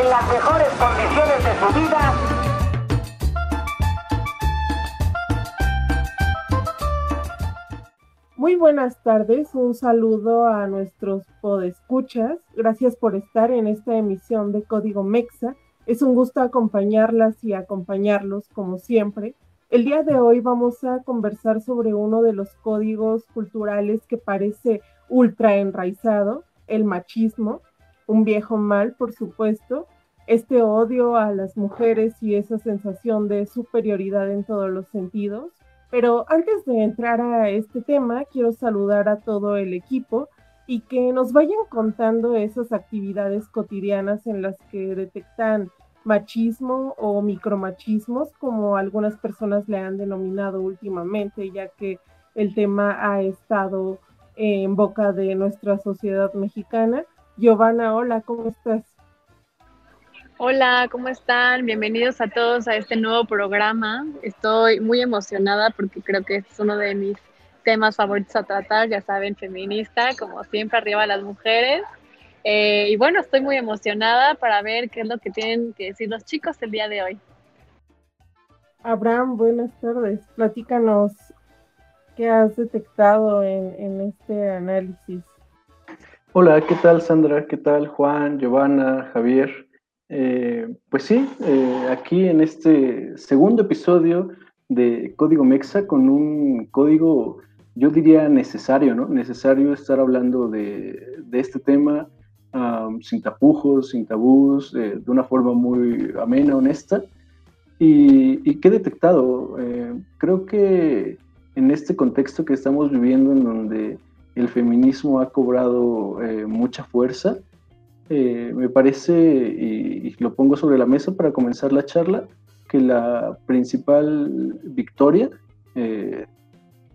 en las mejores condiciones de su vida. Muy buenas tardes, un saludo a nuestros podescuchas. Gracias por estar en esta emisión de Código Mexa. Es un gusto acompañarlas y acompañarlos como siempre. El día de hoy vamos a conversar sobre uno de los códigos culturales que parece ultra enraizado, el machismo, un viejo mal, por supuesto, este odio a las mujeres y esa sensación de superioridad en todos los sentidos. Pero antes de entrar a este tema, quiero saludar a todo el equipo y que nos vayan contando esas actividades cotidianas en las que detectan machismo o micromachismos, como algunas personas le han denominado últimamente, ya que el tema ha estado en boca de nuestra sociedad mexicana. Giovanna, hola, ¿cómo estás? Hola, ¿cómo están? Bienvenidos a todos a este nuevo programa. Estoy muy emocionada porque creo que es uno de mis temas favoritos a tratar, ya saben, feminista, como siempre, arriba las mujeres. Eh, y bueno, estoy muy emocionada para ver qué es lo que tienen que decir los chicos el día de hoy. Abraham, buenas tardes. Platícanos qué has detectado en, este análisis. Hola, ¿qué tal Sandra? ¿Qué tal Juan, Giovanna, Javier? Eh, pues sí, eh, aquí en este segundo episodio de Código Mexa con un código, yo diría necesario, ¿no? Necesario estar hablando de, este tema sin tapujos, sin tabús, de una forma muy amena, honesta. Y, y he detectado, eh, creo que en este contexto que estamos viviendo en donde el feminismo ha cobrado eh, mucha fuerza, eh, me parece, y, lo pongo sobre la mesa para comenzar la charla, que la principal victoria eh,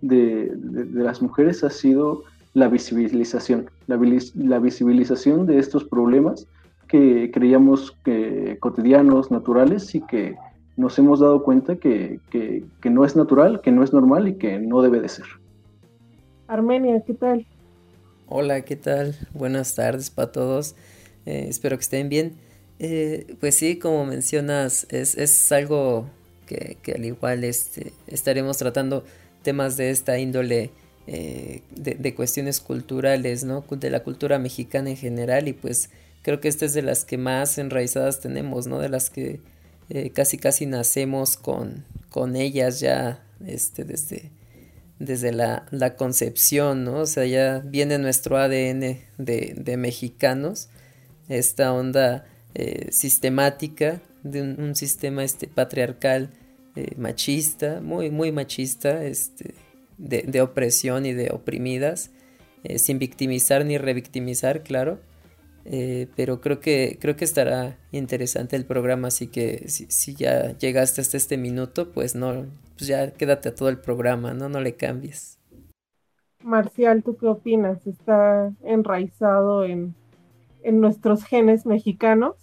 de, las mujeres ha sido la visibilización, la, visibilización de estos problemas que creíamos que cotidianos, naturales y que nos hemos dado cuenta que, no es natural, que no es normal y que no debe de ser. Armenia, ¿qué tal? Hola, ¿qué tal? Buenas tardes para todos. Eh, espero que estén bien. Eh, pues sí, como mencionas, es, algo que, al igual este, estaremos tratando temas de esta índole eh, de, de, cuestiones culturales, ¿no? De la cultura mexicana en general y pues creo que esta es de las que más enraizadas tenemos, ¿no? De las que eh, casi casi nacemos con, con ellas ya este, desde, desde la, concepción, ¿no? O sea, ya viene nuestro ADN de, mexicanos, esta onda eh, sistemática de un, sistema este, patriarcal eh, machista, muy, muy machista, este, de, de, opresión y de oprimidas, sin victimizar ni revictimizar, claro eh, pero creo que, creo que estará interesante el programa, así que si, ya llegaste hasta este minuto, pues no, pues ya quédate a todo el programa, ¿no? No le cambies. Marcial, ¿tú qué opinas? ¿Está enraizado en, nuestros genes mexicanos?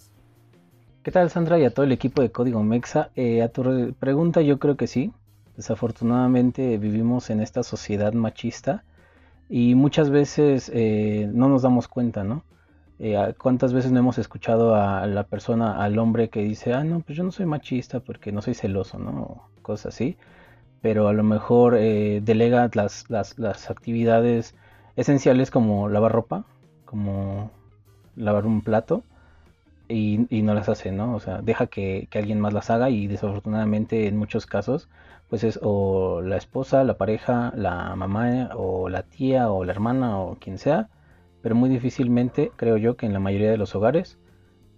¿Qué tal, Sandra, y a todo el equipo de Código Mexa? Eh, a tu pregunta, yo creo que sí. Desafortunadamente vivimos en esta sociedad machista y muchas veces eh, no nos damos cuenta, ¿no? Eh, ¿Cuántas veces no hemos escuchado a la persona, al hombre que dice, ah, no, pues yo no soy machista porque no soy celoso, ¿no? cosas así. Pero a lo mejor eh, delega las, las, actividades esenciales como lavar ropa, como lavar un plato, y, no las hace, ¿no? O sea, deja que, alguien más las haga y desafortunadamente en muchos casos, pues es o la esposa, la pareja, la mamá o la tía o la hermana o quien sea, pero muy difícilmente creo yo que en la mayoría de los hogares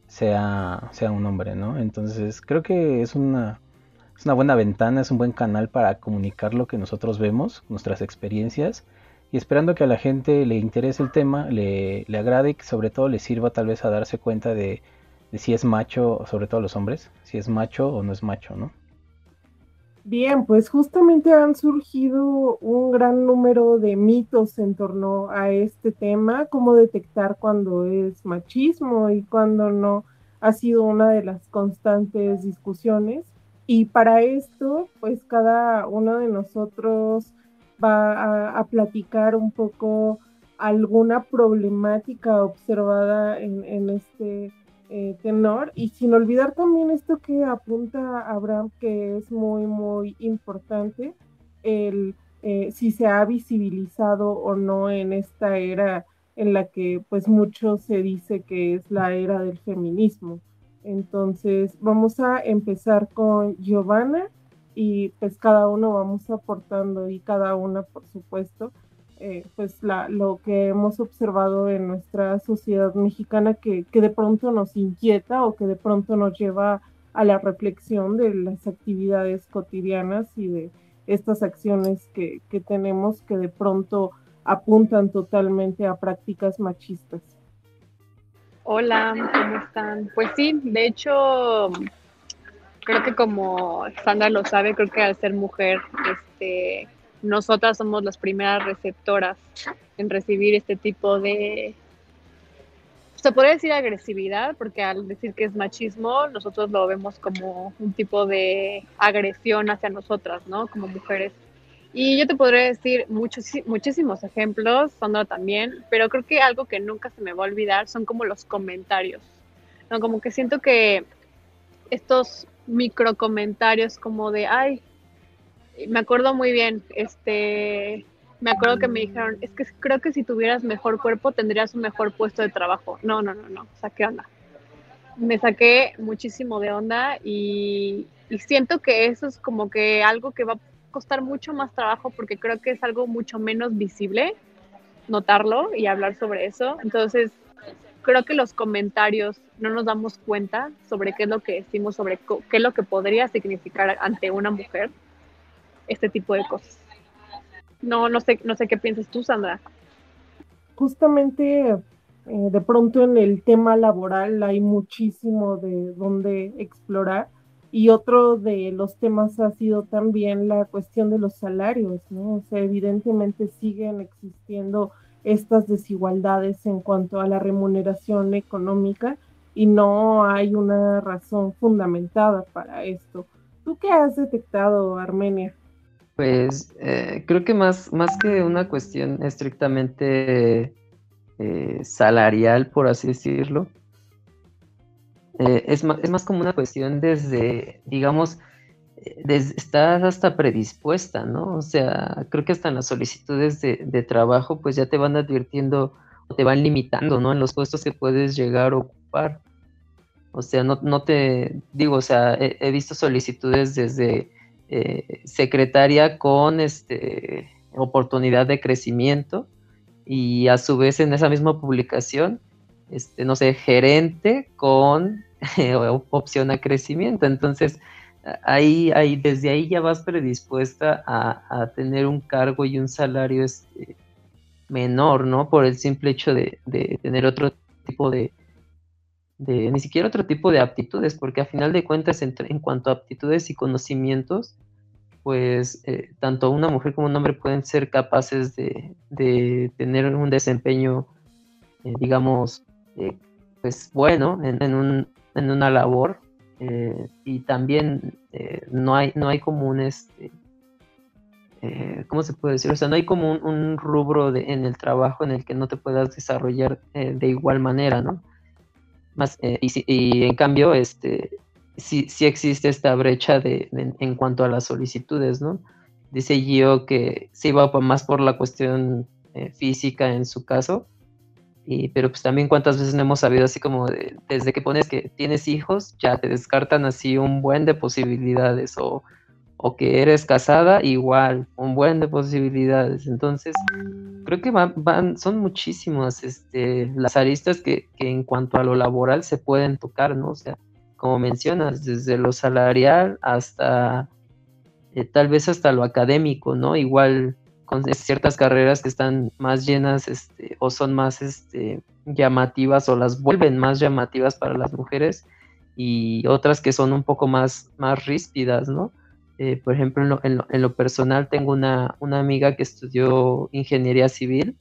sea, sea un hombre, ¿no? Entonces creo que es una, es una buena ventana, es un buen canal para comunicar lo que nosotros vemos, nuestras experiencias, y esperando que a la gente le interese el tema, le, le agrade y que sobre todo le sirva tal vez a darse cuenta de, de si es macho, sobre todo los hombres, si es macho o no es macho, ¿no? Bien, pues justamente han surgido un gran número de mitos en torno a este tema, cómo detectar cuando es machismo y cuando no, ha sido una de las constantes discusiones. Y para esto, pues cada uno de nosotros va a, platicar un poco alguna problemática observada en, este, eh, tenor y sin olvidar también esto que apunta Abraham que es muy muy importante el eh, si se ha visibilizado o no en esta era en la que pues mucho se dice que es la era del feminismo. Entonces vamos a empezar con Giovanna y pues cada uno vamos aportando y cada una por supuesto eh, pues la, lo que hemos observado en nuestra sociedad mexicana que, que de pronto nos inquieta o que de pronto nos lleva a la reflexión de las actividades cotidianas y de estas acciones que, que tenemos que de pronto apuntan totalmente a prácticas machistas. Hola, ¿cómo están? Pues sí, de hecho, creo que como Sandra lo sabe, creo que al ser mujer, este, nosotras somos las primeras receptoras en recibir este tipo de, se puede decir agresividad, porque al decir que es machismo, nosotros lo vemos como un tipo de agresión hacia nosotras, ¿no? Como mujeres. Y yo te podría decir muchos, muchísimos ejemplos, Sandra también, pero creo que algo que nunca se me va a olvidar son como los comentarios, ¿no? Como que siento que estos micro comentarios como de, ay, me acuerdo muy bien, este, me acuerdo que me dijeron, es que creo que si tuvieras mejor cuerpo tendrías un mejor puesto de trabajo. No, no, no, no, o sea, ¿qué onda? Me saqué muchísimo de onda y, siento que eso es como que algo que va a costar mucho más trabajo porque creo que es algo mucho menos visible notarlo y hablar sobre eso. Entonces, creo que los comentarios no nos damos cuenta sobre qué es lo que decimos, sobre qué es lo que podría significar ante una mujer este tipo de cosas. No, no sé, no sé qué piensas tú, Sandra. Justamente eh, de pronto en el tema laboral hay muchísimo de donde explorar y otro de los temas ha sido también la cuestión de los salarios, ¿no? O sea, evidentemente siguen existiendo estas desigualdades en cuanto a la remuneración económica y no hay una razón fundamentada para esto. ¿Tú qué has detectado, Armenia? Pues eh, creo que más, más que una cuestión estrictamente eh, salarial, por así decirlo, eh, es, más, es, más, como una cuestión desde, digamos, estás hasta predispuesta, ¿no? O sea, creo que hasta en las solicitudes de, de, trabajo, pues ya te van advirtiendo o te van limitando, ¿no? En los puestos que puedes llegar a ocupar. O sea, no, no te digo, o sea, he visto solicitudes desde eh, secretaria con este, oportunidad de crecimiento y a su vez en esa misma publicación, este, no sé, gerente con opción a crecimiento. Entonces, ahí, ahí, desde ahí ya vas predispuesta a, tener un cargo y un salario este, menor, ¿no? Por el simple hecho de, tener otro tipo de, de, ni siquiera otro tipo de aptitudes, porque a final de cuentas, en, en cuanto a aptitudes y conocimientos, pues eh, tanto una mujer como un hombre pueden ser capaces de, tener un desempeño, eh, digamos, eh, pues bueno en, un, en una labor y también no, hay, no hay como un, este, ¿cómo se puede decir? O sea, no hay como un, rubro en el trabajo en el que no te puedas desarrollar de igual manera, ¿no? Más, y, y, en cambio, este, sí, sí existe esta brecha de, en cuanto a las solicitudes, ¿no? Dice Gio que se iba más por la cuestión eh, física en su caso, y, pero pues también cuántas veces no hemos sabido así como desde que pones que tienes hijos, ya te descartan así un buen de posibilidades, o, o que eres casada, igual, un buen de posibilidades. Entonces, creo que van, van son muchísimas este, las aristas que, que en cuanto a lo laboral se pueden tocar, ¿no? O sea, como mencionas, desde lo salarial hasta eh, tal vez hasta lo académico, ¿no? Igual con ciertas carreras que están más llenas este, o son más este, llamativas o las vuelven más llamativas para las mujeres y otras que son un poco más, más ríspidas, ¿no? Eh, por ejemplo, en lo, personal tengo una, amiga que estudió ingeniería civil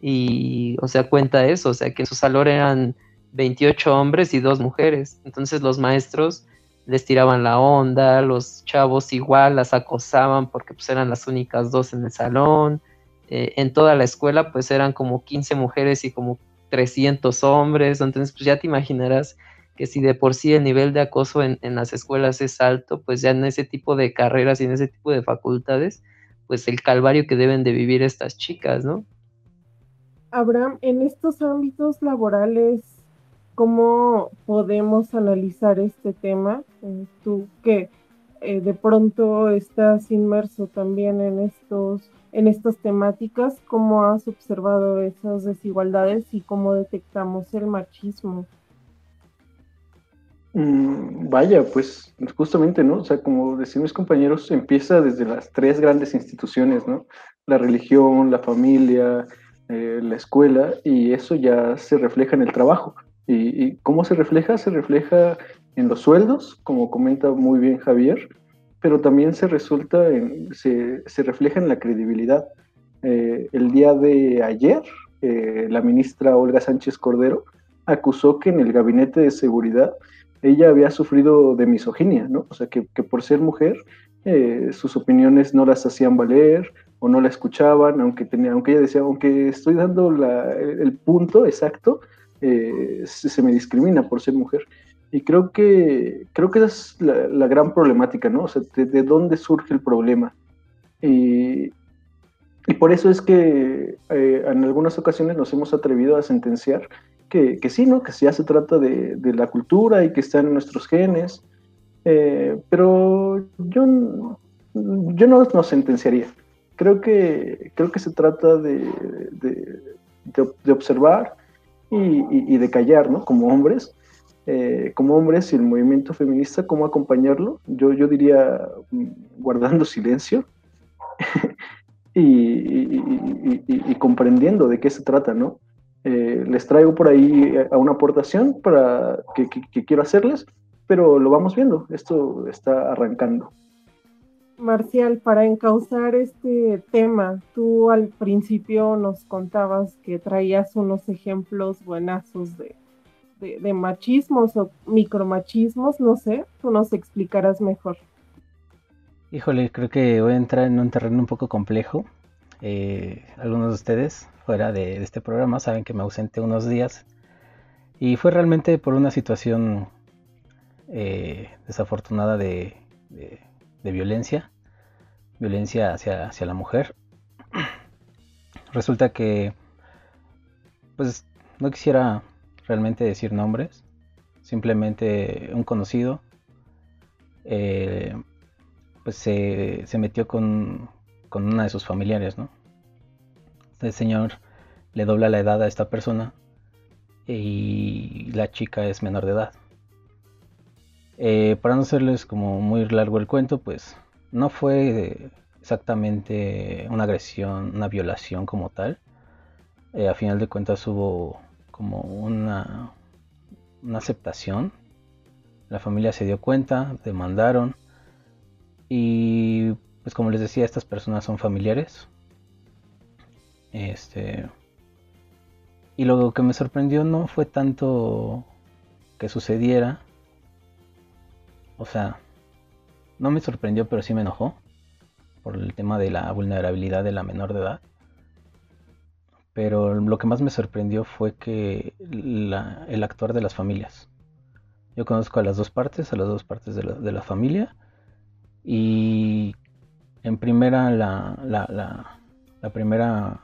y, o sea, cuenta eso, o sea, que su salón eran 28 hombres y dos mujeres. Entonces los maestros les tiraban la onda, los chavos igual las acosaban porque pues eran las únicas dos en el salón. Eh, en toda la escuela pues eran como 15 mujeres y como 300 hombres. Entonces pues ya te imaginarás que si de por sí el nivel de acoso en, en las escuelas es alto, pues ya en ese tipo de carreras y en ese tipo de facultades, pues el calvario que deben de vivir estas chicas, ¿no? Abraham, en estos ámbitos laborales, ¿cómo podemos analizar este tema? Eh, tú que eh, de pronto estás inmerso también en estos en estas temáticas, ¿cómo has observado esas desigualdades y cómo detectamos el machismo? Mm, vaya, pues justamente, ¿no? O sea, como decían mis compañeros, empieza desde las tres grandes instituciones, ¿no? La religión, la familia, eh, la escuela y eso ya se refleja en el trabajo. ¿Y, cómo se refleja? Se refleja en los sueldos, como comenta muy bien Javier, pero también se, resulta se, se, refleja en la credibilidad. Eh, el día de ayer, eh, la ministra Olga Sánchez Cordero acusó que en el gabinete de seguridad ella había sufrido de misoginia, ¿no? O sea, que, que por ser mujer sus opiniones no las hacían valer o no la escuchaban, aunque, tenía, aunque ella decía, aunque estoy dando el punto exacto, eh, se, me discrimina por ser mujer. Y creo que, creo que esa es la, gran problemática, ¿no? O sea, de, dónde surge el problema. Y, y por eso es que eh, en algunas ocasiones nos hemos atrevido a sentenciar que, que sí, ¿no? Que ya se trata de, de, la cultura y que está en nuestros genes. Eh, pero yo, yo no nos sentenciaría creo que, creo que se trata de, de, observar y, de callar, ¿no? Como hombres, eh, como hombres y el movimiento feminista, cómo acompañarlo. Yo, yo diría guardando silencio y, comprendiendo de qué se trata, ¿no? Eh, les traigo por ahí a una aportación para que quiero hacerles, pero lo vamos viendo, esto está arrancando. Marcial, para encauzar este tema, tú al principio nos contabas que traías unos ejemplos buenazos de, de, machismos o micromachismos, no sé, tú nos explicarás mejor. Híjole, creo que voy a entrar en un terreno un poco complejo. Eh, algunos de ustedes fuera de, este programa saben que me ausenté unos días y fue realmente por una situación eh, desafortunada de violencia, violencia hacia, hacia la mujer. Resulta que, pues, no quisiera realmente decir nombres, simplemente un conocido, eh, pues se, se metió con, con, una de sus familiares, ¿no? El señor le dobla la edad a esta persona y la chica es menor de edad. Eh, para no hacerles como muy largo el cuento, pues no fue exactamente una agresión, una violación como tal. Eh, a final de cuentas hubo como una, una aceptación. La familia se dio cuenta, demandaron. Y pues como les decía, estas personas son familiares. Este. Y lo que me sorprendió no fue tanto que sucediera, o sea, no me sorprendió, pero sí me enojó por el tema de la vulnerabilidad de la menor de edad. Pero lo que más me sorprendió fue que el actuar de las familias. Yo conozco a las dos partes, a las dos partes de la, familia. Y en primera, la, la, primera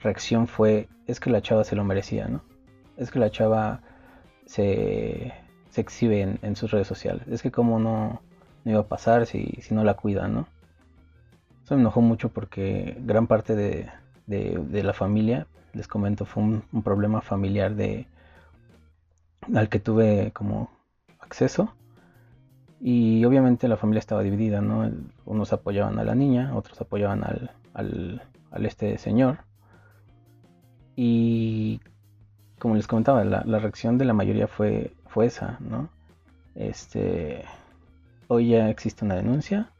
reacción fue, es que la chava se lo merecía, ¿no? Es que la chava se, se exhibe en, sus redes sociales. Es que como no, no iba a pasar si, si, no la cuidan, ¿no? Eso me enojó mucho porque gran parte de, de, la familia, les comento, fue un, problema familiar de al que tuve como acceso. Y obviamente la familia estaba dividida, ¿no? Unos apoyaban a la niña, otros apoyaban al, al, al este señor. Y como les comentaba, la, la, reacción de la mayoría fue fue esa, ¿no? Este, hoy ya existe una denuncia,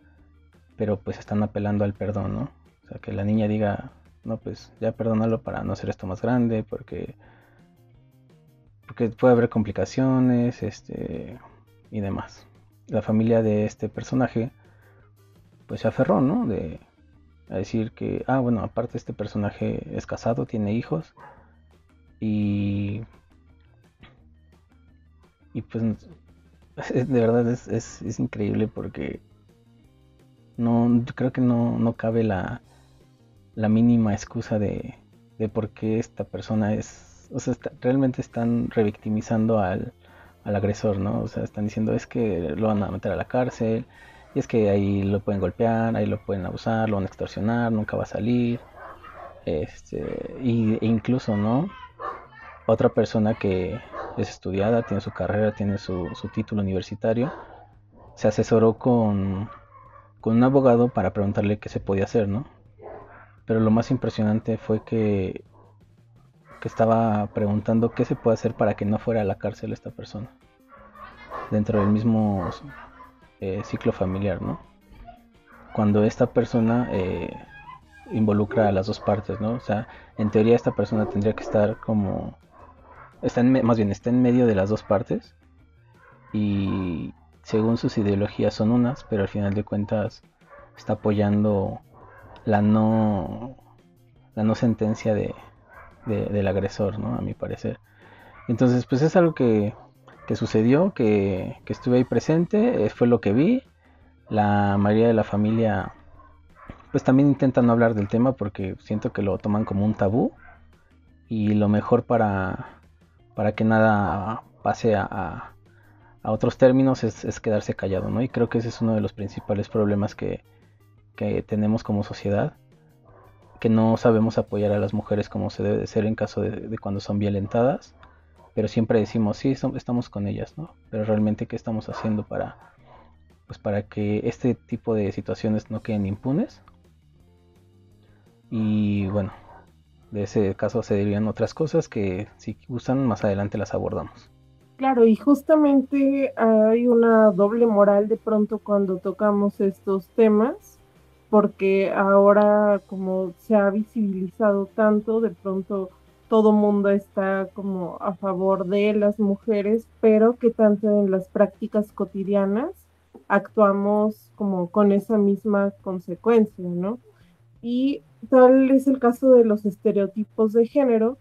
pero pues están apelando al perdón, ¿no? O sea, que la niña diga, no, pues ya perdónalo para no hacer esto más grande, porque porque puede haber complicaciones, este y demás. La familia de este personaje pues se aferró, ¿no? De a decir que, ah, bueno, aparte este personaje es casado, tiene hijos y y pues de verdad es, es, increíble porque no creo que no, no cabe la, la mínima excusa de, de por qué esta persona es, o sea, realmente están revictimizando al, al agresor, ¿no? O sea, están diciendo es que lo van a meter a la cárcel, y es que ahí lo pueden golpear, ahí lo pueden abusar, lo van a extorsionar, nunca va a salir. Este, y, e incluso, ¿no? Otra persona que es estudiada, tiene su carrera, tiene su, su título universitario, se asesoró con, con un abogado para preguntarle qué se podía hacer, ¿no? Pero lo más impresionante fue que, que estaba preguntando qué se puede hacer para que no fuera a la cárcel esta persona. Dentro del mismo eh, ciclo familiar, ¿no? Cuando esta persona eh, involucra a las dos partes, ¿no? O sea, en teoría esta persona tendría que estar como, está en, más bien está en medio de las dos partes y según sus ideologías son unas, pero al final de cuentas está apoyando la no, la no sentencia de, del agresor, ¿no? A mi parecer. Entonces, pues es algo que que sucedió, que, estuve ahí presente, eh, fue lo que vi. La mayoría de la familia pues también intenta no hablar del tema porque siento que lo toman como un tabú y lo mejor para, para que nada pase a, a, otros términos es, quedarse callado, ¿no? Y creo que ese es uno de los principales problemas que, que tenemos como sociedad, que no sabemos apoyar a las mujeres como se debe de ser en caso de cuando son violentadas pero siempre decimos, sí, estamos con ellas, ¿no? Pero realmente, ¿qué estamos haciendo para, pues para que este tipo de situaciones no queden impunes? Y bueno, de ese caso se derivan otras cosas que si gustan más adelante las abordamos. Claro, y justamente hay una doble moral de pronto cuando tocamos estos temas, porque ahora como se ha visibilizado tanto, de pronto todo mundo está como a favor de las mujeres, pero que tanto en las prácticas cotidianas actuamos como con esa misma consecuencia, ¿no? Y tal es el caso de los estereotipos de género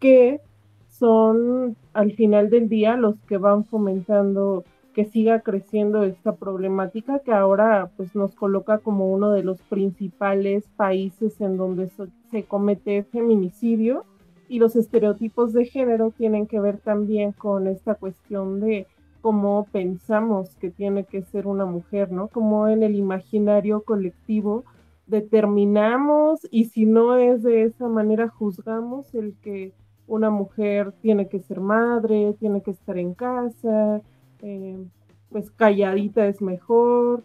que son al final del día los que van fomentando que siga creciendo esta problemática que ahora pues nos coloca como uno de los principales países en donde se comete feminicidio y los estereotipos de género tienen que ver también con esta cuestión de cómo pensamos que tiene que ser una mujer, ¿no? Como en el imaginario colectivo determinamos y si no es de esa manera juzgamos el que una mujer tiene que ser madre, tiene que estar en casa, eh, pues calladita es mejor,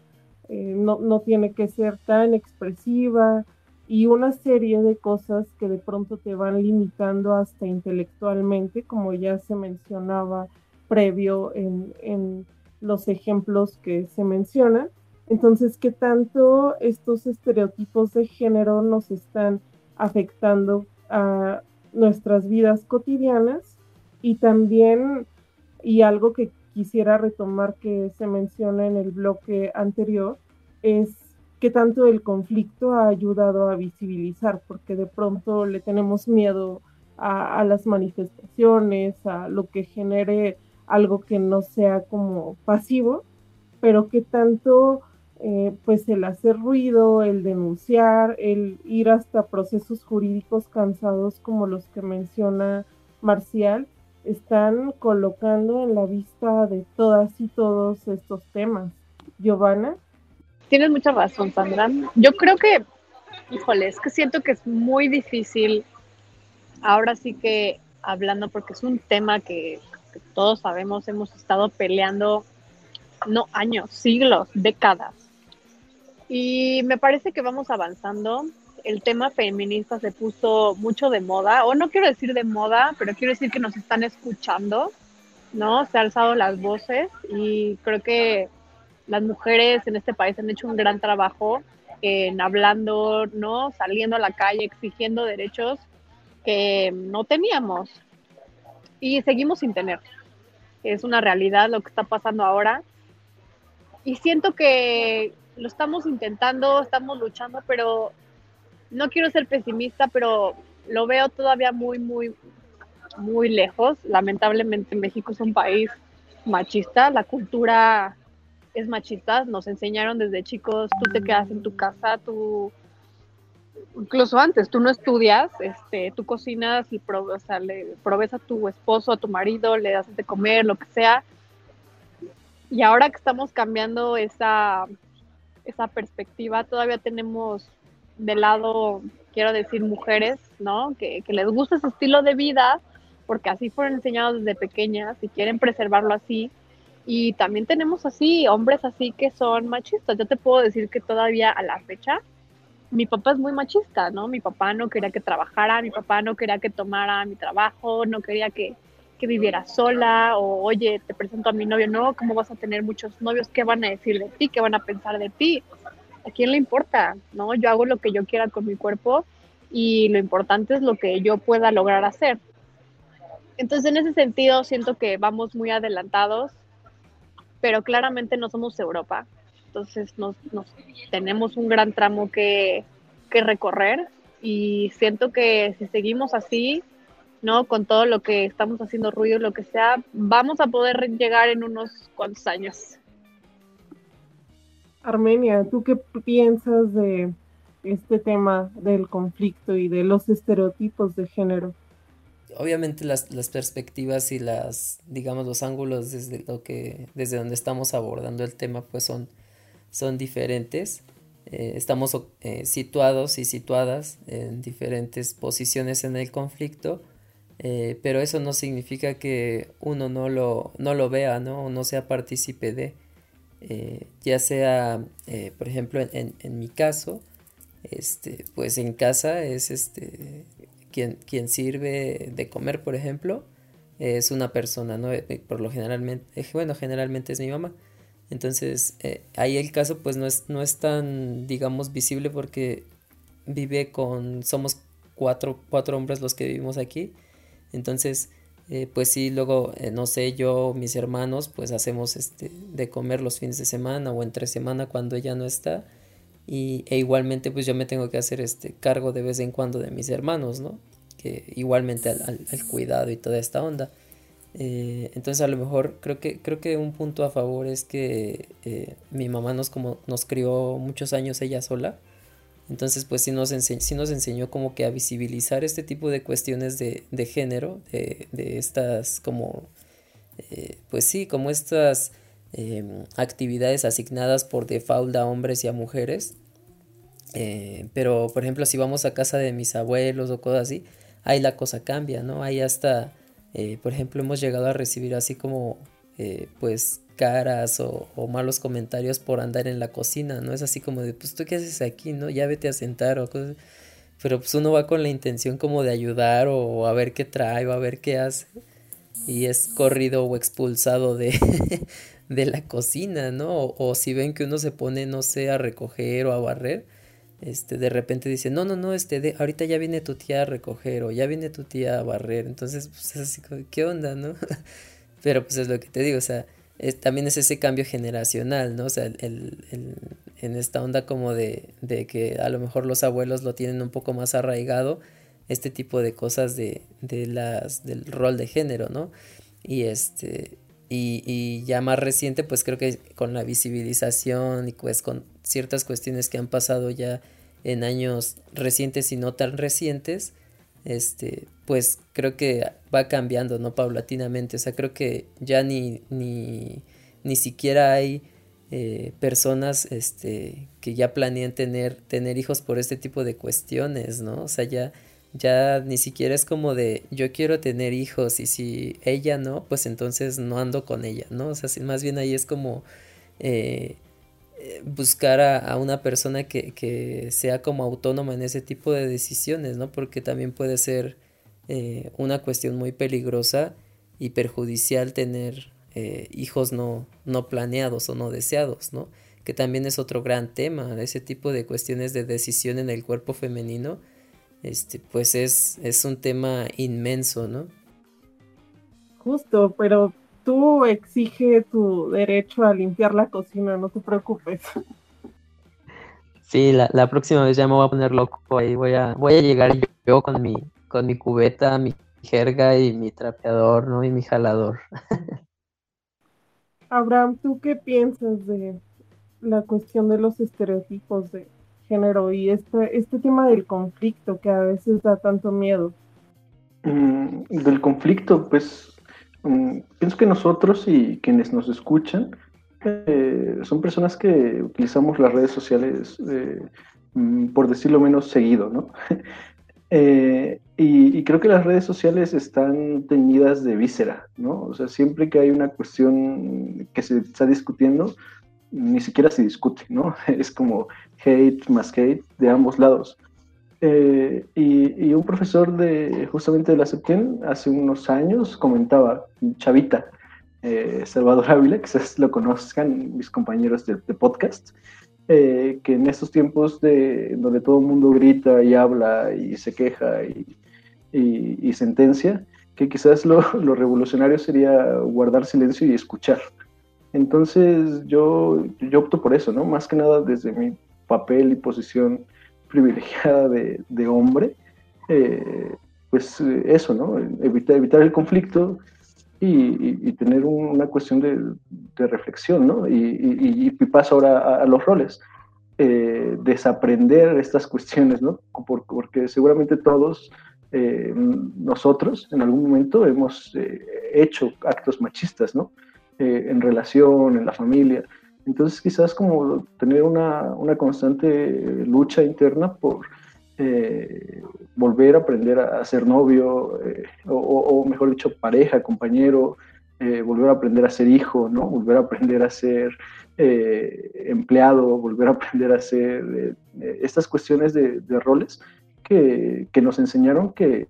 eh, no, no tiene que ser tan expresiva, y una serie de cosas que de pronto te van limitando hasta intelectualmente, como ya se mencionaba previo en, en los ejemplos que se mencionan. Entonces, ¿qué tanto estos estereotipos de género nos están afectando a nuestras vidas cotidianas? Y también, y algo que quisiera retomar que se menciona en el bloque anterior, es que tanto el conflicto ha ayudado a visibilizar, porque de pronto le tenemos miedo a, las manifestaciones, a lo que genere algo que no sea como pasivo, pero que tanto eh, pues el hacer ruido, el denunciar, el ir hasta procesos jurídicos cansados como los que menciona Marcial, están colocando en la vista de todas y todos estos temas. Giovanna tienes mucha razón, Sandra. Yo creo que, híjole, es que siento que es muy difícil, ahora sí que hablando, porque es un tema que, todos sabemos, hemos estado peleando, no años, siglos, décadas. Y me parece que vamos avanzando. El tema feminista se puso mucho de moda, o no quiero decir de moda, pero quiero decir que nos están escuchando, ¿no? Se han alzado las voces y creo que las mujeres en este país han hecho un gran trabajo en hablando, ¿no? Saliendo a la calle, exigiendo derechos que no teníamos y seguimos sin tener. Es una realidad lo que está pasando ahora. Y siento que lo estamos intentando, estamos luchando, pero no quiero ser pesimista, pero lo veo todavía muy, muy, muy lejos. Lamentablemente México es un país machista, la cultura es machista, nos enseñaron desde chicos, tú te quedas en tu casa, tú incluso antes, tú no estudias, este, tú cocinas y o sea, le provees a tu esposo, a tu marido, le das de comer, lo que sea. Y ahora que estamos cambiando esa, esa perspectiva, todavía tenemos de lado, quiero decir, mujeres, ¿no? Que, que les gusta ese estilo de vida, porque así fueron enseñados desde pequeñas y quieren preservarlo así. Y también tenemos así, hombres así que son machistas. Yo te puedo decir que todavía a la fecha, mi papá es muy machista, ¿no? Mi papá no quería que trabajara, mi papá no quería que tomara mi trabajo, no quería que, que viviera sola, o oye, te presento a mi novio, no, ¿cómo vas a tener muchos novios? ¿Qué van a decir de ti? ¿Qué van a pensar de ti? ¿A quién le importa? ¿No? Yo hago lo que yo quiera con mi cuerpo y lo importante es lo que yo pueda lograr hacer. Entonces, en ese sentido, siento que vamos muy adelantados, pero claramente no somos Europa entonces nos, tenemos un gran tramo que, recorrer y siento que si seguimos así, ¿no? Con todo lo que estamos haciendo ruido, lo que sea, vamos a poder llegar en unos cuantos años. Armenia, ¿tú qué piensas de este tema del conflicto y de los estereotipos de género? Obviamente las, las perspectivas y las, digamos, los ángulos desde lo que, desde donde estamos abordando el tema, pues son son diferentes. Eh, estamos eh, situados y situadas en diferentes posiciones en el conflicto, eh, pero eso no significa que uno no lo, no lo vea, ¿no? O no sea partícipe de, ya sea, por ejemplo, en, mi caso, este, pues en casa es este, quien, quien sirve de comer, por ejemplo, es una persona, ¿no? Por lo generalmente, bueno, generalmente es mi mamá. Entonces, eh, ahí el caso pues no es, no es tan, digamos, visible porque vive con, somos cuatro, cuatro hombres los que vivimos aquí. Entonces, eh, pues sí, luego, eh, no sé, yo, mis hermanos, pues hacemos este, de comer los fines de semana o entre semana cuando ella no está. Y, e igualmente, pues yo me tengo que hacer este cargo de vez en cuando de mis hermanos, ¿no? Que igualmente al, cuidado y toda esta onda. Eh, entonces a lo mejor creo que, creo que un punto a favor es que mi mamá nos, como, nos crió muchos años ella sola. Entonces pues sí nos, sí nos enseñó como que a visibilizar este tipo de cuestiones de, de género, de, estas como, eh, pues sí, como estas em, actividades asignadas por default a hombres y a mujeres. pero por ejemplo si vamos a casa de mis abuelos o cosas así, ahí la cosa cambia, ¿no? Ahí hasta eh, por ejemplo, hemos llegado a recibir así como, eh, pues, caras o, malos comentarios por andar en la cocina, ¿no? Es así como de, pues, ¿tú qué haces aquí, no? Ya vete a sentar o cosas. Pero pues uno va con la intención como de ayudar o a ver qué trae o a ver qué hace. Y es corrido o expulsado de, de la cocina, ¿no? O, si ven que uno se pone, no sé, a recoger o a barrer este, de repente dice, no, no, no, este, de, ahorita ya viene tu tía a recoger o ya viene tu tía a barrer, entonces, pues es así ¿qué onda, no? Pero pues es lo que te digo, o sea, también es ese cambio generacional, ¿no? O sea, el, el, en esta onda como de, de, que a lo mejor los abuelos lo tienen un poco más arraigado, este tipo de cosas de, de las, del rol de género, ¿no? Y este, y, y, ya más reciente, pues creo que con la visibilización y pues con ciertas cuestiones que han pasado ya en años recientes y no tan recientes, este, pues creo que va cambiando, ¿no? Paulatinamente. O sea, creo que ya ni, ni, ni siquiera hay eh, personas este, que ya planean tener, tener hijos por este tipo de cuestiones, ¿no? O sea, ya, ya ni siquiera es como de yo quiero tener hijos y si ella no, pues entonces no ando con ella, ¿no? O sea, más bien ahí es como... Eh, buscar a, una persona que, sea como autónoma en ese tipo de decisiones, ¿no? Porque también puede ser eh, una cuestión muy peligrosa y perjudicial tener eh, hijos no, no planeados o no deseados, ¿no? Que también es otro gran tema, ese tipo de cuestiones de decisión en el cuerpo femenino, este, pues es, es un tema inmenso, ¿no? Justo, pero tú exige tu derecho a limpiar la cocina, no te preocupes. Sí, la, la, próxima vez ya me voy a poner loco ahí, voy a, voy a llegar yo con mi, con mi cubeta, mi jerga y mi trapeador, ¿no? Y mi jalador. Abraham, ¿tú qué piensas de la cuestión de los estereotipos de género y este, este tema del conflicto que a veces da tanto miedo? Mm, del conflicto, pues pienso que nosotros y quienes nos escuchan eh, son personas que utilizamos las redes sociales, eh, mm, por decirlo menos, seguido, ¿no? Eh, y, creo que las redes sociales están teñidas de víscera, ¿no? O sea, siempre que hay una cuestión que se está discutiendo, ni siquiera se discute, ¿no? Es como hate más hate de ambos lados. Eh, y, un profesor de justamente de la SEPTEN hace unos años comentaba, Chavita, eh, Salvador Ávila, quizás lo conozcan mis compañeros de, podcast, eh, que en estos tiempos de, donde todo el mundo grita y habla y se queja y, y, sentencia, que quizás lo, lo, revolucionario sería guardar silencio y escuchar. Entonces yo, yo opto por eso, ¿no? Más que nada desde mi papel y posición privilegiada de, hombre, eh, pues eh, eso, ¿no? Evitar, el conflicto y, tener una cuestión de, de, reflexión, ¿no? Y, y, paso ahora a, los roles. Eh, desaprender estas cuestiones, ¿no? porque seguramente todos nosotros en algún momento hemos hecho actos machistas, ¿no? en relación, en la familia. Entonces quizás como tener una, una constante lucha interna por eh, volver a aprender a, ser novio, eh, o, mejor dicho, pareja, compañero, eh, volver a aprender a ser hijo, ¿no? Volver a aprender a ser empleado, volver a aprender a ser estas cuestiones de, roles que, que, nos enseñaron que,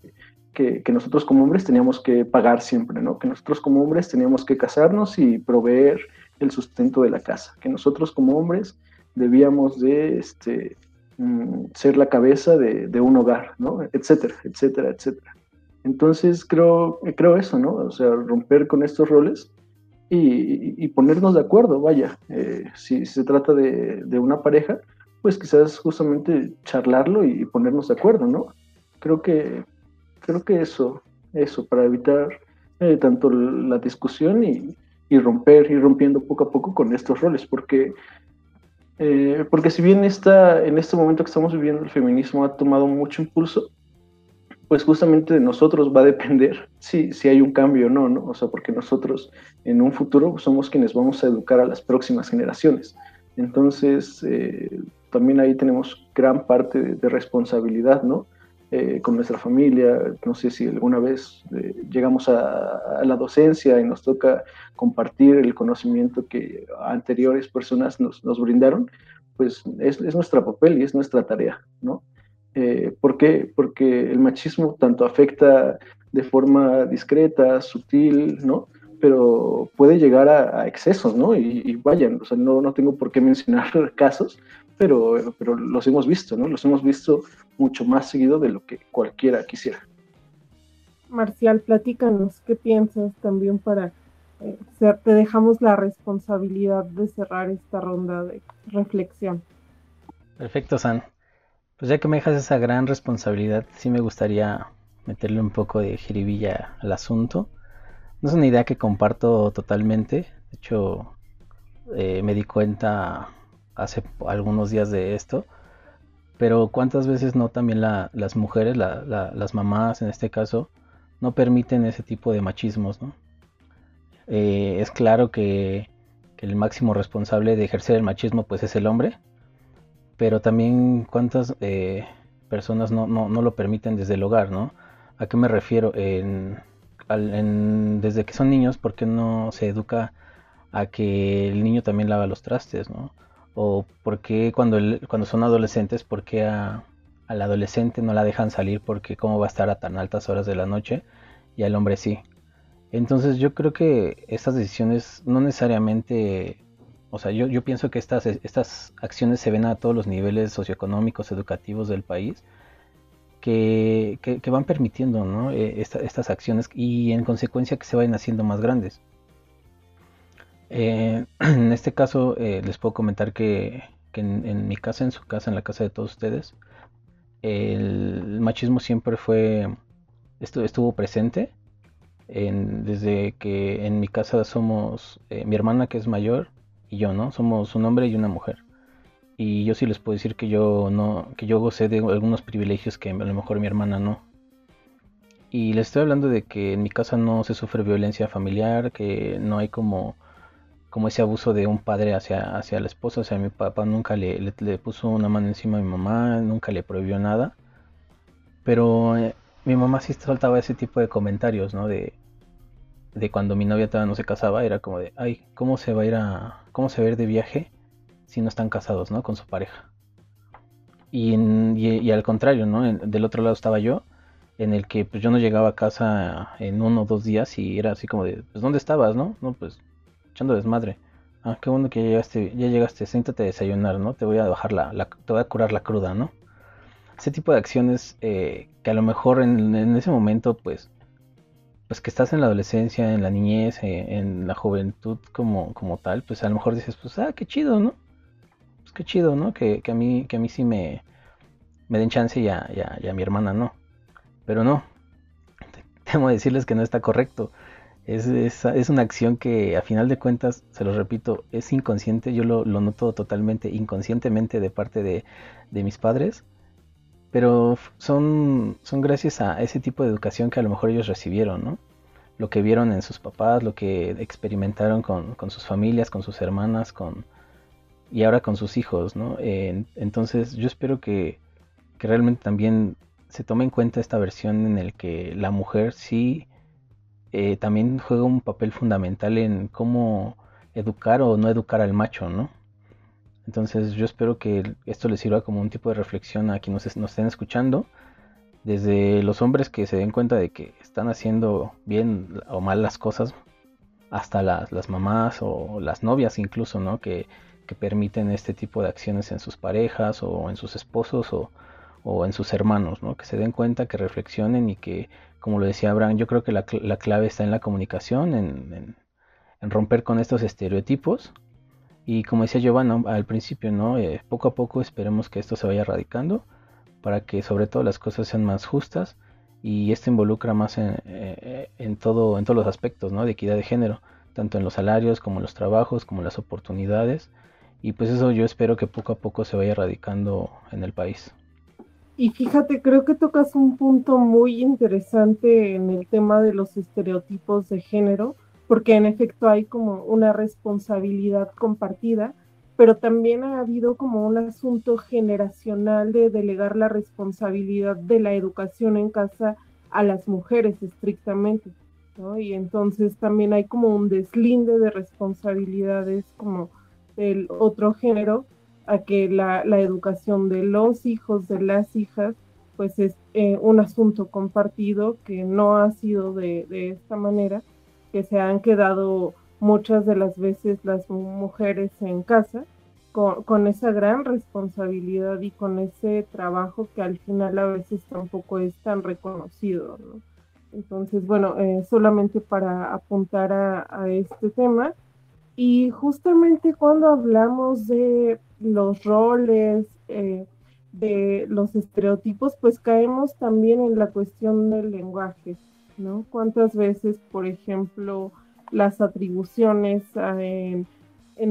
que, que, nosotros como hombres teníamos que pagar siempre, ¿no? Que nosotros como hombres teníamos que casarnos y proveer el sustento de la casa, que nosotros como hombres debíamos de este, mm, ser la cabeza de, un hogar, ¿no? Etcétera, etcétera, etcétera. Entonces creo, creo eso, ¿no? O sea, romper con estos roles y, ponernos de acuerdo, vaya, eh, si, se trata de, una pareja, pues quizás justamente charlarlo y ponernos de acuerdo, ¿no? Creo que, creo que eso, eso, para evitar eh, tanto la discusión y, y romper, y rompiendo poco a poco con estos roles, porque, eh, porque si bien está, en este momento que estamos viviendo el feminismo ha tomado mucho impulso, pues justamente de nosotros va a depender si, si hay un cambio o no, ¿no? O sea, porque nosotros en un futuro somos quienes vamos a educar a las próximas generaciones. Entonces, eh, también ahí tenemos gran parte de responsabilidad, ¿no? Eh, con nuestra familia. No sé si alguna vez eh, llegamos a, la docencia y nos toca compartir el conocimiento que anteriores personas nos, nos brindaron, pues es, es, nuestra papel y es nuestra tarea, ¿no? Eh, ¿Por qué? Porque el machismo tanto afecta de forma discreta, sutil, ¿no? Pero puede llegar a, excesos, ¿no? Y, y, vayan, o sea, no, no tengo por qué mencionar casos, pero, pero los hemos visto, ¿no? Los hemos visto mucho más seguido de lo que cualquiera quisiera. Marcial, platícanos, ¿qué piensas también para... Eh, te dejamos la responsabilidad de cerrar esta ronda de reflexión. Perfecto, San. Pues ya que me dejas esa gran responsabilidad, sí me gustaría meterle un poco de jiribilla al asunto. No es una idea que comparto totalmente. De hecho, eh, me di cuenta hace algunos días de esto. Pero cuántas veces no también las mujeres, las mamás en este caso, no permiten ese tipo de machismos, ¿no? Eh, es claro que, el máximo responsable de ejercer el machismo pues es el hombre, pero también cuántas eh, personas no, lo permiten desde el hogar, ¿no? ¿A qué me refiero? En, desde que son niños, ¿por qué no se educa a que el niño también lava los trastes, ¿no? o por qué cuando, cuando son adolescentes, por qué a, al adolescente no la dejan salir porque cómo va a estar a tan altas horas de la noche y al hombre sí. Entonces yo creo que estas decisiones no necesariamente, o sea, yo, yo pienso que estas, estas acciones se ven a todos los niveles socioeconómicos, educativos del país, que, van permitiendo. Eh, estas acciones y en consecuencia que se vayan haciendo más grandes. Eh, en este caso eh, les puedo comentar que, en, mi casa, en su casa, en la casa de todos ustedes, el machismo siempre fue, estuvo presente desde que en mi casa somos mi hermana que es mayor y yo, ¿no? Somos un hombre y una mujer. Y yo sí les puedo decir que yo no, que yo gocé de algunos privilegios que a lo mejor mi hermana no. Y les estoy hablando de que en mi casa no se sufre violencia familiar, que no hay como, como ese abuso de un padre hacia, hacia la esposa. O sea, mi papá nunca le, puso una mano encima a mi mamá, nunca le prohibió nada. Pero eh, mi mamá sí soltaba ese tipo de comentarios, ¿no? De, de cuando mi novia todavía no se casaba, era como de, ay, ¿cómo se va a ir a, cómo se va a ir de viaje si no están casados, ¿no? Con su pareja. Y, y, al contrario, ¿no? del otro lado estaba yo, en el que pues yo no llegaba a casa en uno o dos días y era así como de, pues ¿dónde estabas, no? No, pues echando desmadre. Ah, qué bueno que ya llegaste, ya llegaste, siéntate a desayunar, ¿no? Te voy a bajar la, te voy a curar la cruda, ¿no? Ese tipo de acciones eh, que a lo mejor en, en, ese momento, pues, pues que estás en la adolescencia, en la niñez, eh, en la juventud como, como tal, pues a lo mejor dices, pues, ah, qué chido, ¿no? Qué chido, ¿no? Que, que a, mí, que a mí sí me, me den chance y a, a mi hermana no. Pero no, temo decirles que no está correcto. Es, es, una acción que a final de cuentas, se lo repito, es inconsciente. Yo lo, noto totalmente inconscientemente de parte de, de, mis padres. Pero son, son gracias a ese tipo de educación que a lo mejor ellos recibieron, ¿no? Lo que vieron en sus papás, lo que experimentaron con, con sus familias, con sus hermanas, con, y ahora con sus hijos, ¿no? entonces yo espero que, que realmente también se tome en cuenta esta versión en el que la mujer sí eh, también juega un papel fundamental en cómo educar o no educar al macho, ¿no? Entonces yo espero que esto les sirva como un tipo de reflexión a quienes nos, estén escuchando, desde los hombres que se den cuenta de que están haciendo bien o mal las cosas, hasta las, las mamás o las novias incluso, ¿no? Que, que permiten este tipo de acciones en sus parejas o en sus esposos o, o en sus hermanos, ¿no? que se den cuenta, que reflexionen y que, como lo decía Abraham, yo creo que la, clave está en la comunicación, en, romper con estos estereotipos. Y como decía Giovanna al principio, ¿no? Eh, poco a poco esperemos que esto se vaya erradicando para que sobre todo las cosas sean más justas y esto involucra más en, eh, en, todo, en todos los aspectos ¿no? de equidad de género, tanto en los salarios como en los trabajos, como en las oportunidades. Y pues eso yo espero que poco a poco se vaya erradicando en el país. Y fíjate, creo que tocas un punto muy interesante en el tema de los estereotipos de género, porque en efecto hay como una responsabilidad compartida, pero también ha habido como un asunto generacional de delegar la responsabilidad de la educación en casa a las mujeres estrictamente, ¿no? Y entonces también hay como un deslinde de responsabilidades como del otro género a que la, educación de los hijos, de las hijas, pues es eh, un asunto compartido que no ha sido de, esta manera, que se han quedado muchas de las veces las mujeres en casa con, esa gran responsabilidad y con ese trabajo que al final a veces tampoco es tan reconocido. Entonces, bueno, eh, solamente para apuntar a este tema, y justamente cuando hablamos de los roles, eh, de los estereotipos, pues caemos también en la cuestión del lenguaje, ¿no? ¿Cuántas veces, por ejemplo, las atribuciones en,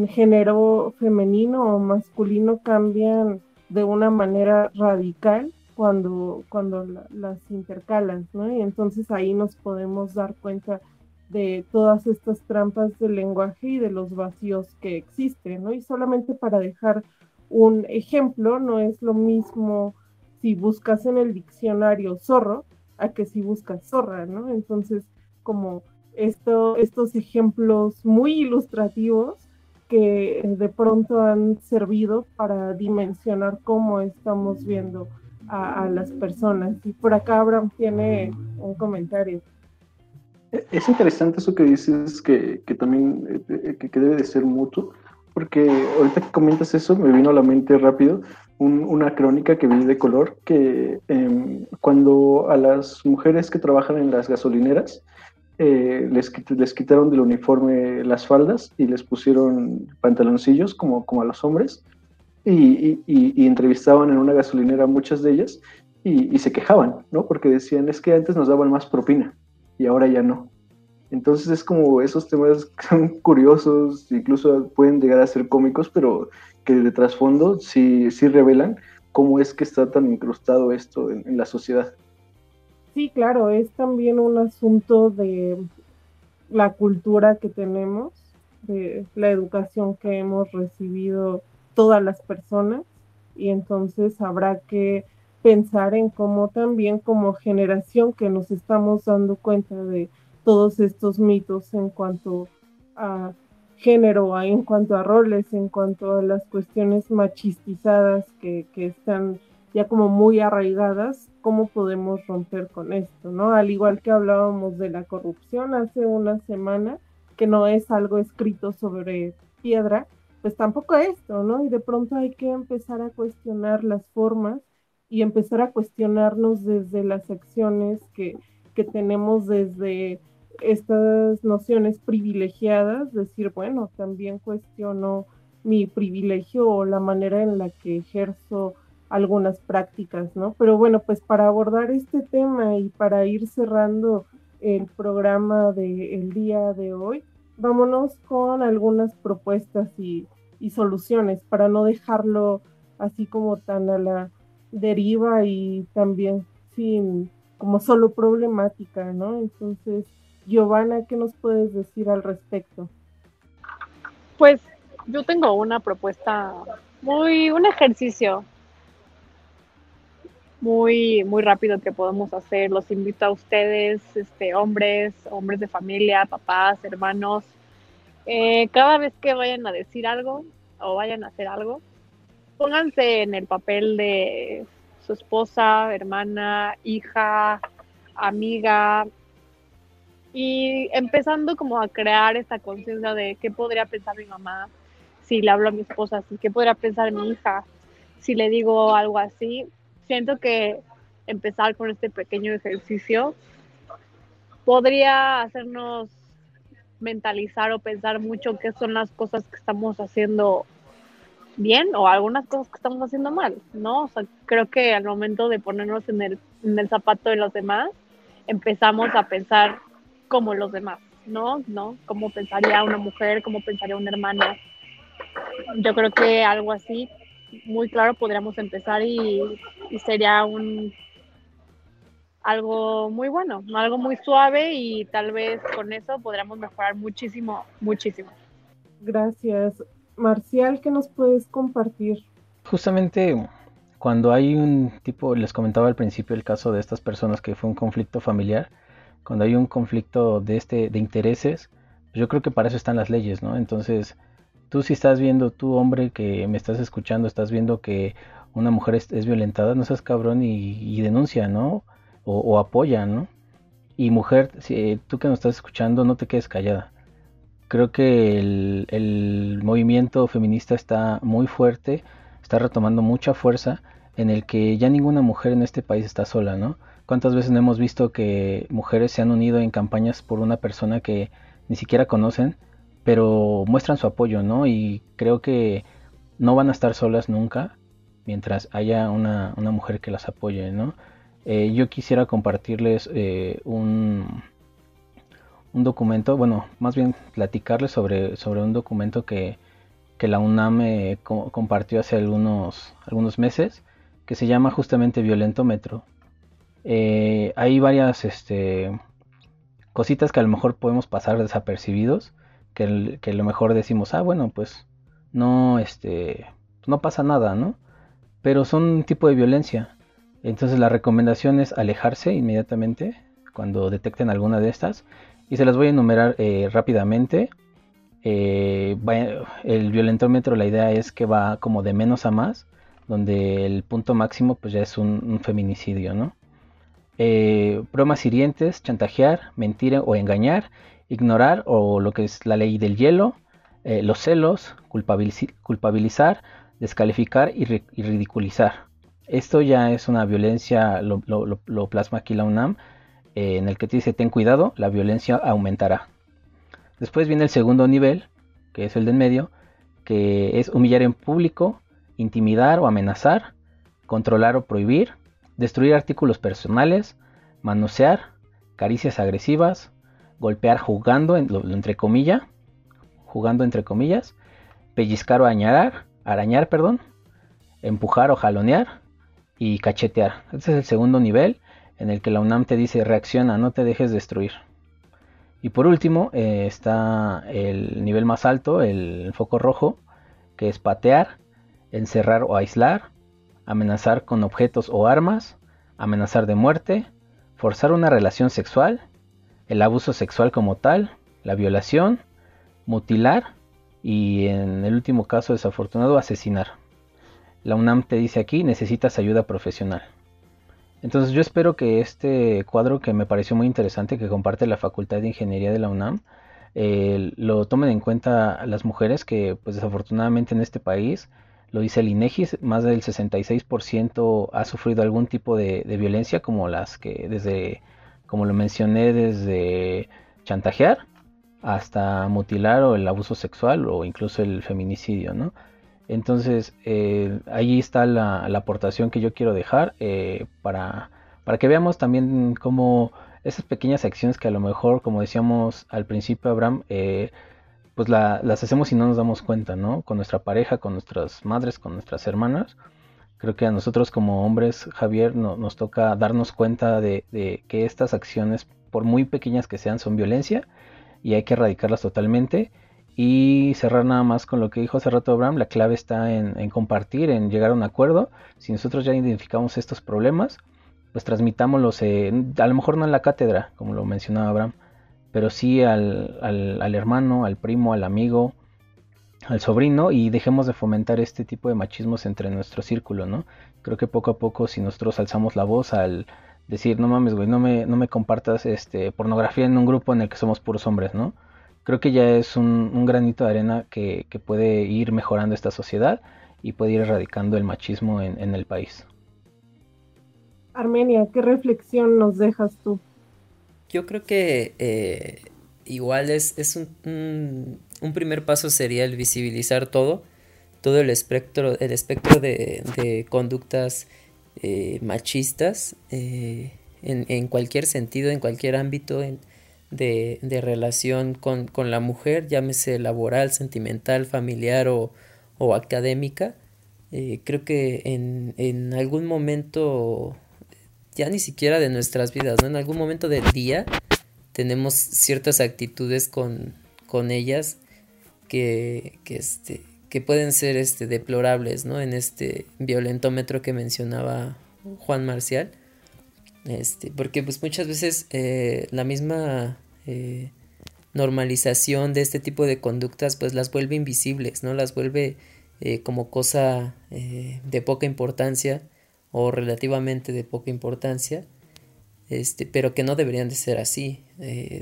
género femenino o masculino cambian de una manera radical cuando, cuando las intercalan, ¿no? Y entonces ahí nos podemos dar cuenta de todas estas trampas del lenguaje y de los vacíos que existen, ¿no? Y solamente para dejar un ejemplo, no es lo mismo si buscas en el diccionario zorro a que si buscas zorra, ¿no? Entonces, como esto, estos ejemplos muy ilustrativos que de pronto han servido para dimensionar cómo estamos viendo a, a las personas. Y por acá Abraham tiene un comentario. Es interesante eso que dices, que, también eh, que, debe de ser mutuo, porque ahorita que comentas eso me vino a la mente rápido una crónica que vi de color, que em, cuando a las mujeres que trabajan en las gasolineras eh, les, les quitaron del uniforme las faldas y les pusieron pantaloncillos como, como a los hombres, y, entrevistaban en una gasolinera muchas de ellas y, y se quejaban, ¿no? Porque decían, es que antes nos daban más propina y ahora ya no. Entonces es como esos temas son curiosos, incluso pueden llegar a ser cómicos, pero que de trasfondo sí, sí revelan cómo es que está tan incrustado esto en, la sociedad. Sí, claro, es también un asunto de la cultura que tenemos, de la educación que hemos recibido todas las personas y entonces habrá que pensar en cómo también como generación que nos estamos dando cuenta de todos estos mitos en cuanto a género, en cuanto a roles, en cuanto a las cuestiones machistizadas que, que están ya como muy arraigadas, cómo podemos romper con esto, ¿no? Al igual que hablábamos de la corrupción hace una semana, que no es algo escrito sobre piedra, pues tampoco esto, ¿no? Y de pronto hay que empezar a cuestionar las formas y empezar a cuestionarnos desde las acciones que, que tenemos desde estas nociones privilegiadas, decir, bueno, también cuestiono mi privilegio o la manera en la que ejerzo algunas prácticas, ¿no? Pero bueno, pues para abordar este tema y para ir cerrando el programa del día de hoy, vámonos con algunas propuestas y, y soluciones para no dejarlo así como tan a la deriva y también sin como solo problemática, ¿no? Entonces, Giovanna, ¿qué nos puedes decir al respecto? Pues yo tengo una propuesta muy, un ejercicio muy, muy rápido que podemos hacer. Los invito a ustedes, este, hombres, hombres de familia, papás, hermanos, eh, cada vez que vayan a decir algo o vayan a hacer algo, pónganse en el papel de su esposa, hermana, hija, amiga, y empezando como a crear esta conciencia de qué podría pensar mi mamá si le hablo a mi esposa así, qué podría pensar mi hija si le digo algo así. Siento que empezar con este pequeño ejercicio podría hacernos mentalizar o pensar mucho qué son las cosas que estamos haciendo bien o algunas cosas que estamos haciendo mal, ¿no? O creo que al momento de ponernos en el, en el zapato de los demás, empezamos a pensar como los demás, ¿no? ¿No? Cómo pensaría una mujer, cómo pensaría un hermano. Yo creo que algo así, muy claro, podríamos empezar y, y sería un algo muy bueno, algo muy suave y tal vez con eso podríamos mejorar muchísimo, muchísimo. Gracias. Marcial, ¿qué nos puedes compartir? Justamente cuando hay un tipo, les comentaba al principio el caso de estas personas que fue un conflicto familiar, cuando hay un conflicto de este de intereses, yo creo que para eso están las leyes, ¿no? Entonces, tú si estás viendo, tú hombre que me estás escuchando, estás viendo que una mujer es, violentada, no seas cabrón y, denuncia, ¿no? O, apoya, ¿no? Y mujer, si, tú que nos estás escuchando, no te quedes callada. Creo que el, movimiento feminista está muy fuerte, está retomando mucha fuerza, en el que ya ninguna mujer en este país está sola, ¿no? ¿Cuántas veces no hemos visto que mujeres se han unido en campañas por una persona que ni siquiera conocen, pero muestran su apoyo, ¿no? Y creo que no van a estar solas nunca mientras haya una, mujer que las apoye, ¿no? Eh, yo quisiera compartirles eh, un, un documento, bueno, más bien platicarles sobre, sobre un documento que, la UNAM eh, compartió hace algunos, algunos meses, que se llama justamente Violentómetro. Eh, hay varias este, cositas que a lo mejor podemos pasar desapercibidos, que, a lo mejor decimos, ah, bueno, pues no, este, no pasa nada, ¿no? Pero son un tipo de violencia. Entonces la recomendación es alejarse inmediatamente cuando detecten alguna de estas. Y se las voy a enumerar eh, rápidamente. Eh, el violentómetro, la idea es que va como de menos a más, donde el punto máximo pues ya es un feminicidio, ¿no? eh, bromas hirientes, chantajear, mentir o engañar, ignorar o lo que es la ley del hielo, los celos, culpabilizar, descalificar y, ridiculizar. Esto ya es una violencia, lo, plasma aquí la UNAM, eh, en el que te dice ten cuidado, la violencia aumentará. Después viene el segundo nivel, que es el de en medio, que es humillar en público, intimidar o amenazar, controlar o prohibir, destruir artículos personales, manosear, caricias agresivas, golpear jugando, entre comillas, jugando entre comillas, pellizcar o arañar, arañar, perdón, empujar o jalonear y cachetear. Este es el segundo nivel en el que la UNAM te dice reacciona, no te dejes destruir. Y por último eh, está el nivel más alto, el foco rojo, que es patear, encerrar o aislar, amenazar con objetos o armas, amenazar de muerte, forzar una relación sexual, el abuso sexual como tal, la violación, mutilar y en el último caso desafortunado asesinar. La UNAM te dice aquí necesitas ayuda profesional. Entonces yo espero que este cuadro que me pareció muy interesante que comparte la Facultad de Ingeniería de la UNAM eh, lo tomen en cuenta las mujeres que pues desafortunadamente en este país lo dice el INEGI, más del 66% ha sufrido algún tipo de, de, violencia como las que desde, como lo mencioné, desde chantajear hasta mutilar o el abuso sexual o incluso el feminicidio, ¿no? Entonces, eh, ahí está la, aportación que yo quiero dejar eh, para, para, que veamos también cómo esas pequeñas acciones que a lo mejor, como decíamos al principio, Abraham, eh, pues las hacemos y no nos damos cuenta, ¿no? Con nuestra pareja, con nuestras madres, con nuestras hermanas. Creo que a nosotros como hombres, Javier, nos toca darnos cuenta de, de que estas acciones, por muy pequeñas que sean, son violencia y hay que erradicarlas totalmente y cerrar nada más con lo que dijo hace rato Abraham, la clave está en, compartir, en llegar a un acuerdo. Si nosotros ya identificamos estos problemas, pues transmitámoslos, a lo mejor no en la cátedra, como lo mencionaba Abraham, pero sí al, al, hermano, al primo, al amigo, al sobrino y dejemos de fomentar este tipo de machismos entre nuestro círculo, ¿no? Creo que poco a poco si nosotros alzamos la voz al decir, no mames, güey, no me, no me compartas este, pornografía en un grupo en el que somos puros hombres, ¿no? Creo que ya es un, granito de arena que, puede ir mejorando esta sociedad y puede ir erradicando el machismo en, el país. Armenia, ¿qué reflexión nos dejas tú? Yo creo que eh, igual es, es un, un, primer paso sería el visibilizar todo, todo el espectro, el espectro de, conductas eh, machistas eh, en, en, cualquier sentido, en cualquier ámbito, en, de, de relación con, con, la mujer, llámese laboral, sentimental, familiar o, o académica. Eh, creo que en, en, algún momento, ya ni siquiera de nuestras vidas, ¿no? En algún momento del día tenemos ciertas actitudes con, con ellas que, que, este, que pueden ser este, deplorables, ¿no? En este violentómetro que mencionaba Juan Marcial. Este, porque pues muchas veces eh, la misma eh, normalización de este tipo de conductas pues las vuelve invisibles, ¿no? Las vuelve eh, como cosa eh, de poca importancia o relativamente de poca importancia, este, pero que no deberían de ser así,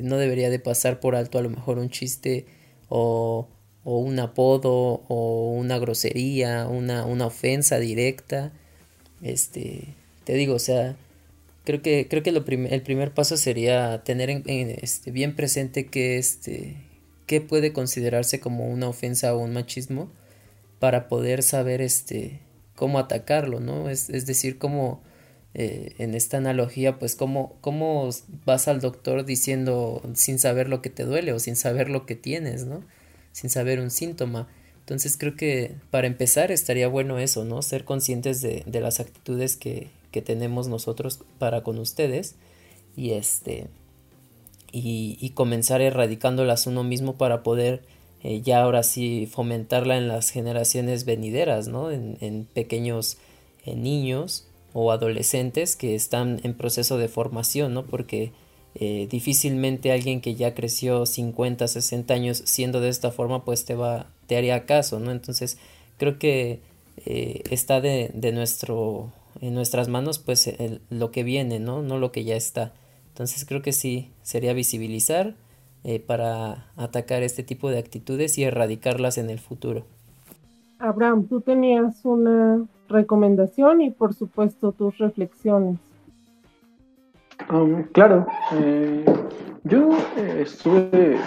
no debería de pasar por alto a lo mejor un chiste o, o un apodo o una grosería, una, una ofensa directa, este, te digo, o sea, creo que, creo que lo el primer paso sería tener en, este, bien presente que, este, qué puede considerarse como una ofensa o un machismo para poder saber este, cómo atacarlo, ¿no? Es, decir, cómo eh, en esta analogía, pues cómo, cómo vas al doctor diciendo sin saber lo que te duele o sin saber lo que tienes, ¿no? Sin saber un síntoma. Entonces creo que para empezar estaría bueno eso, ¿no? Ser conscientes de las actitudes que, que tenemos nosotros para con ustedes y este y, comenzar erradicándolas uno mismo para poder eh, ya ahora sí fomentarla en las generaciones venideras, ¿no? En, pequeños eh, niños o adolescentes que están en proceso de formación, ¿no? Porque eh, difícilmente alguien que ya creció 50, 60 años siendo de esta forma, pues te va, te haría caso, ¿no? Entonces creo que está de, de nuestro en nuestras manos pues lo que viene, ¿no? No lo que ya está. Entonces creo que sí, sería visibilizar eh, para atacar este tipo de actitudes y erradicarlas en el futuro. Abraham, tú tenías una recomendación y por supuesto tus reflexiones. Um, claro, eh, yo eh, estuve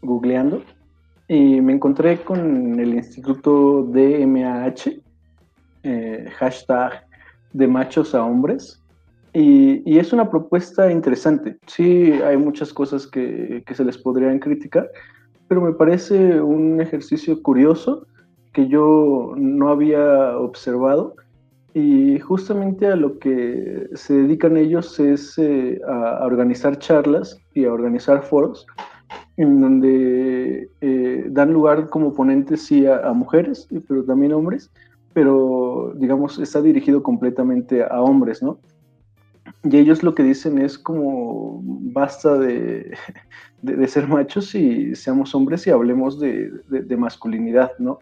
googleando y me encontré con el Instituto DMAH, eh, hashtag de machos a hombres. Y, es una propuesta interesante. Sí, hay muchas cosas que, se les podrían criticar, pero me parece un ejercicio curioso que yo no había observado. Y justamente a lo que se dedican ellos es eh, a, organizar charlas y a organizar foros en donde eh, dan lugar como ponentes sí a, a mujeres, pero también hombres, pero digamos está dirigido completamente a hombres, ¿no? Y ellos lo que dicen es como basta de, ser machos y seamos hombres y hablemos de, masculinidad, ¿no?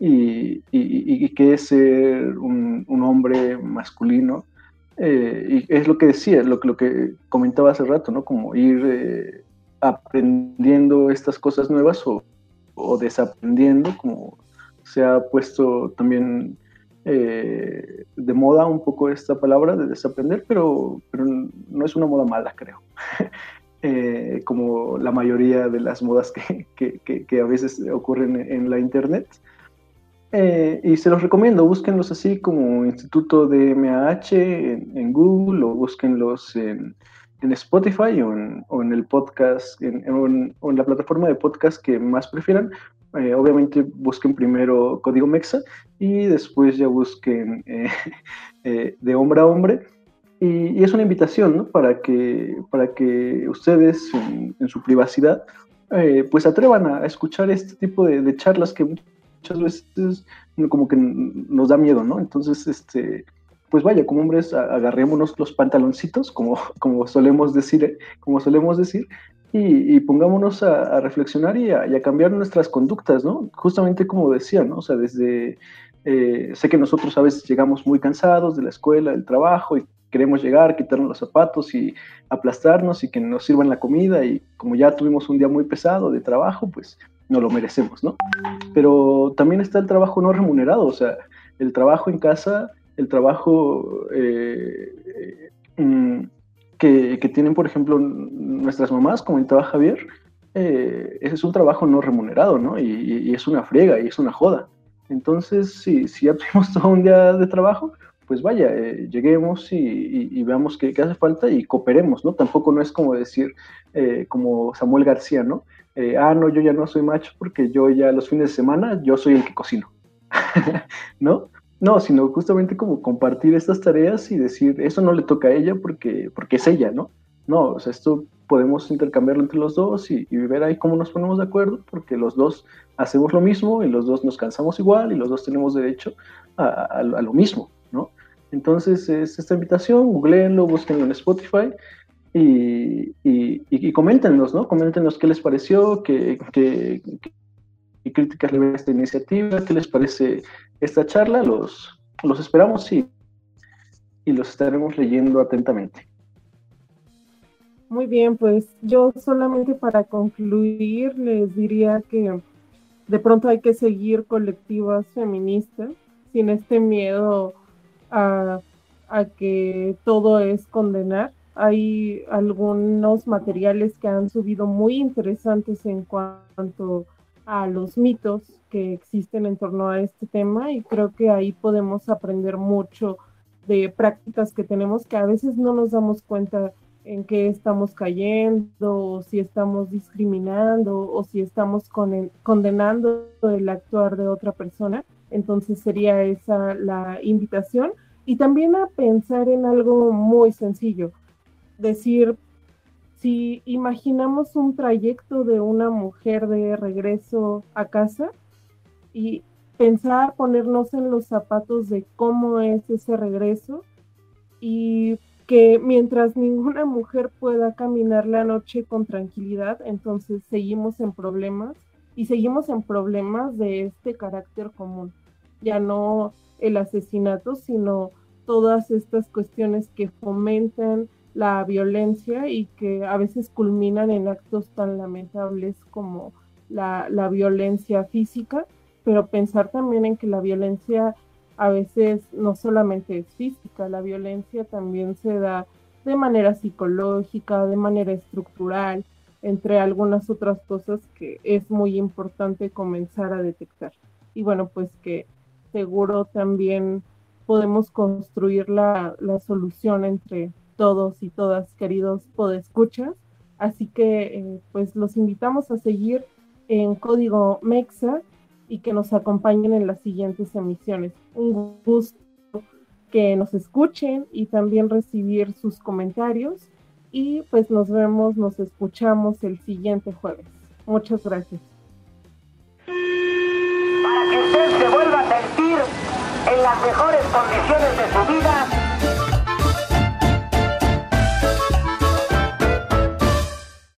Y, y, qué es ser un, hombre masculino. Eh, y es lo que decía, lo, lo que comentaba hace rato, ¿no? Como ir eh, aprendiendo estas cosas nuevas o, o desaprendiendo, como se ha puesto también eh, de moda un poco esta palabra de desaprender, pero, pero no es una moda mala, creo. Eh, como la mayoría de las modas que, que, a veces ocurren en la internet. Eh, y se los recomiendo, búsquenlos así como Instituto de MAH en, Google o búsquenlos en, en Spotify o en, o en, el podcast en, o en, la plataforma de podcast que más prefieran, eh, obviamente busquen primero código MEXA y después ya busquen eh, eh, de hombre a hombre. Y, es una invitación ¿no? para, que, para que ustedes en, su privacidad pues atrevan a, escuchar este tipo de, charlas que muchas veces como que nos da miedo, ¿no? Entonces, este, pues vaya, como hombres agarrémonos los pantaloncitos, como, como solemos decir, como solemos decir, y, pongámonos a, reflexionar y a, cambiar nuestras conductas, ¿no? Justamente como decía, ¿no? O sea, desde, eh, sé que nosotros a veces llegamos muy cansados de la escuela, del trabajo y queremos llegar, quitarnos los zapatos y aplastarnos y que nos sirvan la comida y como ya tuvimos un día muy pesado de trabajo, pues no lo merecemos, ¿no? Pero también está el trabajo no remunerado, o sea, el trabajo en casa, el trabajo... Eh, eh, que, tienen, por ejemplo, nuestras mamás, comentaba Javier, eh, es un trabajo no remunerado, ¿no? Y, es una friega y es una joda. Entonces, si, si ya tuvimos todo un día de trabajo, pues vaya, eh, lleguemos y, veamos qué, hace falta y cooperemos, ¿no? Tampoco no es como decir, eh, como Samuel García, ¿no? ah, no, yo ya no soy macho porque yo ya los fines de semana, yo soy el que cocino, ¿no? No, sino justamente como compartir estas tareas y decir, eso no le toca a ella porque, porque es ella, ¿no? No, o sea, esto podemos intercambiarlo entre los dos y, ver ahí cómo nos ponemos de acuerdo, porque los dos hacemos lo mismo y los dos nos cansamos igual y los dos tenemos derecho a, lo mismo, ¿no? Entonces, es esta invitación, googleenlo, búsquenlo en Spotify y, y, y, coméntenos, ¿no? Coméntenos qué les pareció, qué, qué, qué críticas le ven esta iniciativa, qué les parece esta charla, los, los esperamos y, y los estaremos leyendo atentamente. Muy bien, pues yo solamente para concluir les diría que de pronto hay que seguir colectivas feministas sin este miedo a, a que todo es condenar. Hay algunos materiales que han subido muy interesantes en cuanto a los mitos que existen en torno a este tema y creo que ahí podemos aprender mucho de prácticas que tenemos que a veces no nos damos cuenta en qué estamos cayendo, o si estamos discriminando, o si estamos condenando el actuar de otra persona. Entonces sería esa la invitación. Y también a pensar en algo muy sencillo. Decir, si imaginamos un trayecto de una mujer de regreso a casa y pensar, ponernos en los zapatos de cómo es ese regreso y que mientras ninguna mujer pueda caminar la noche con tranquilidad, entonces seguimos en problemas y seguimos en problemas de este carácter común. Ya no el asesinato, sino todas estas cuestiones que fomentan la violencia y que a veces culminan en actos tan lamentables como la, violencia física, pero pensar también en que la violencia a veces no solamente es física, la violencia también se da de manera psicológica, de manera estructural, entre algunas otras cosas que es muy importante comenzar a detectar. Y bueno, pues que seguro también podemos construir la, la solución entre todos y todas, queridos podescuchas. Así que eh, pues los invitamos a seguir en Código Mexa y que nos acompañen en las siguientes emisiones. Un gusto que nos escuchen y también recibir sus comentarios. Y pues nos vemos, nos escuchamos el siguiente jueves. Muchas gracias. Para que usted se vuelva a sentir en las mejores condiciones de su vida,